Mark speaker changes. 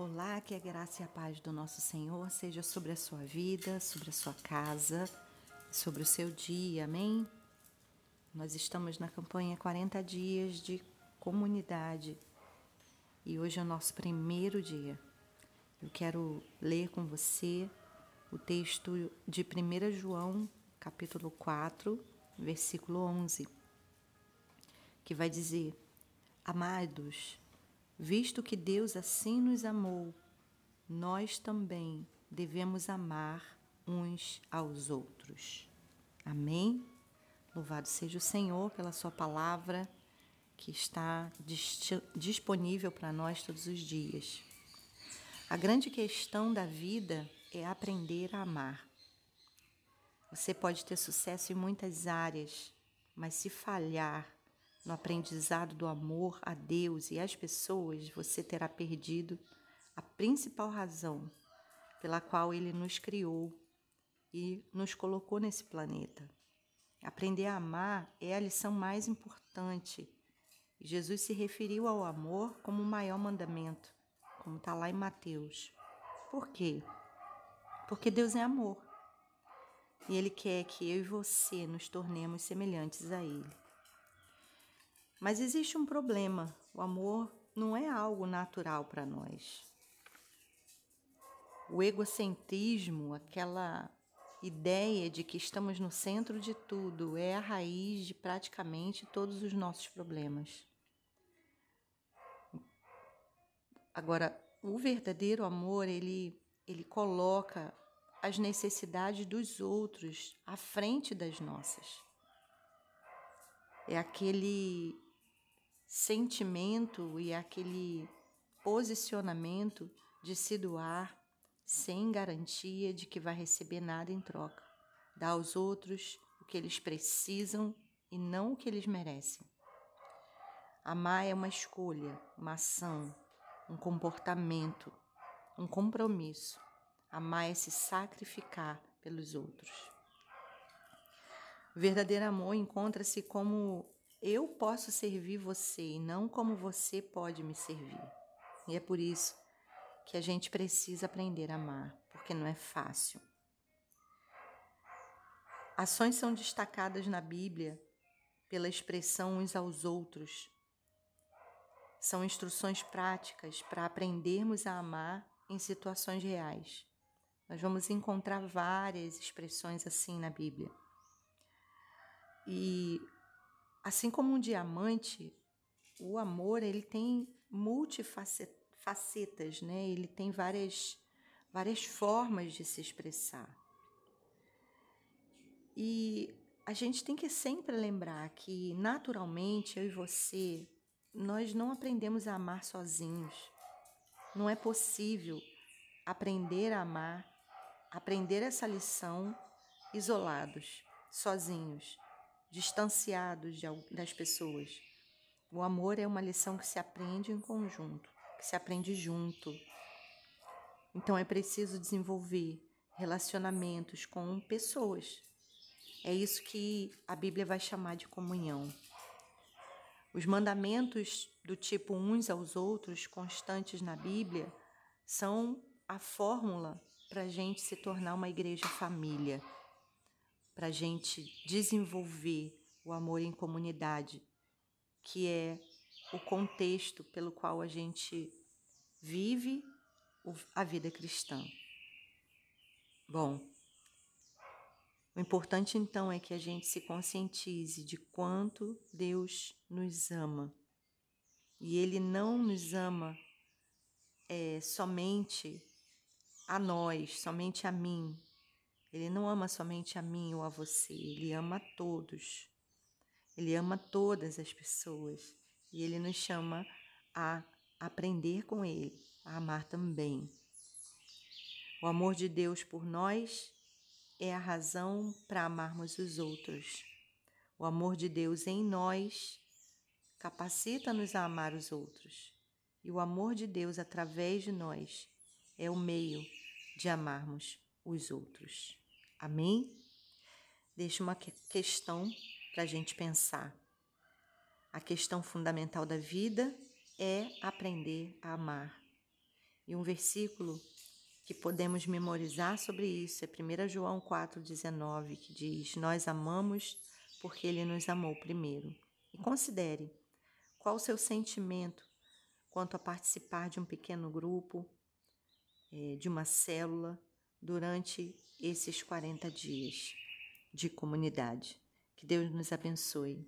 Speaker 1: Olá, que a graça e a paz do nosso Senhor seja sobre a sua vida, sobre a sua casa, sobre o seu dia, amém? Nós estamos na campanha 40 dias de comunidade e hoje é o nosso primeiro dia. Eu quero ler com você o texto de 1 João, capítulo 4, versículo 11, que vai dizer: Amados, Visto que Deus assim nos amou, nós também devemos amar uns aos outros. Amém? Louvado seja o Senhor pela Sua palavra que está disponível para nós todos os dias. A grande questão da vida é aprender a amar. Você pode ter sucesso em muitas áreas, mas se falhar no aprendizado do amor a Deus e às pessoas, você terá perdido a principal razão pela qual Ele nos criou e nos colocou nesse planeta. Aprender a amar é a lição mais importante. Jesus se referiu ao amor como o maior mandamento, como está lá em Mateus. Por quê? Porque Deus é amor. E Ele quer que eu e você nos tornemos semelhantes a Ele. Mas existe um problema: o amor não é algo natural para nós. O egocentrismo, aquela ideia de que estamos no centro de tudo, é a raiz de praticamente todos os nossos problemas. Agora, o verdadeiro amor, ele, ele coloca as necessidades dos outros à frente das nossas. É aquele sentimento e aquele posicionamento de se doar sem garantia de que vai receber nada em troca. Dar aos outros o que eles precisam e não o que eles merecem. Amar é uma escolha, uma ação, um comportamento, um compromisso. Amar é se sacrificar pelos outros. O verdadeiro amor encontra-se como eu posso servir você e não como você pode me servir. E é por isso que a gente precisa aprender a amar, porque não é fácil. Ações são destacadas na Bíblia pela expressão uns aos outros. São instruções práticas para aprendermos a amar em situações reais. Nós vamos encontrar várias expressões assim na Bíblia. E Assim como um diamante, o amor ele tem multifacetas, né? Ele tem várias várias formas de se expressar. E a gente tem que sempre lembrar que naturalmente eu e você nós não aprendemos a amar sozinhos. Não é possível aprender a amar, aprender essa lição isolados, sozinhos distanciados de, das pessoas. O amor é uma lição que se aprende em conjunto, que se aprende junto. Então é preciso desenvolver relacionamentos com pessoas. É isso que a Bíblia vai chamar de comunhão. Os mandamentos do tipo uns aos outros, constantes na Bíblia, são a fórmula para a gente se tornar uma igreja família para a gente desenvolver o amor em comunidade, que é o contexto pelo qual a gente vive a vida cristã. Bom, o importante então é que a gente se conscientize de quanto Deus nos ama. E Ele não nos ama é, somente a nós, somente a mim, ele não ama somente a mim ou a você, ele ama a todos. Ele ama todas as pessoas e ele nos chama a aprender com ele, a amar também. O amor de Deus por nós é a razão para amarmos os outros. O amor de Deus em nós capacita-nos a amar os outros. E o amor de Deus através de nós é o meio de amarmos os outros. Amém? Deixa uma questão para a gente pensar. A questão fundamental da vida é aprender a amar. E um versículo que podemos memorizar sobre isso é 1 João 4,19, que diz: Nós amamos porque Ele nos amou primeiro. E considere qual o seu sentimento quanto a participar de um pequeno grupo, é, de uma célula, durante esses 40 dias de comunidade. Que Deus nos abençoe.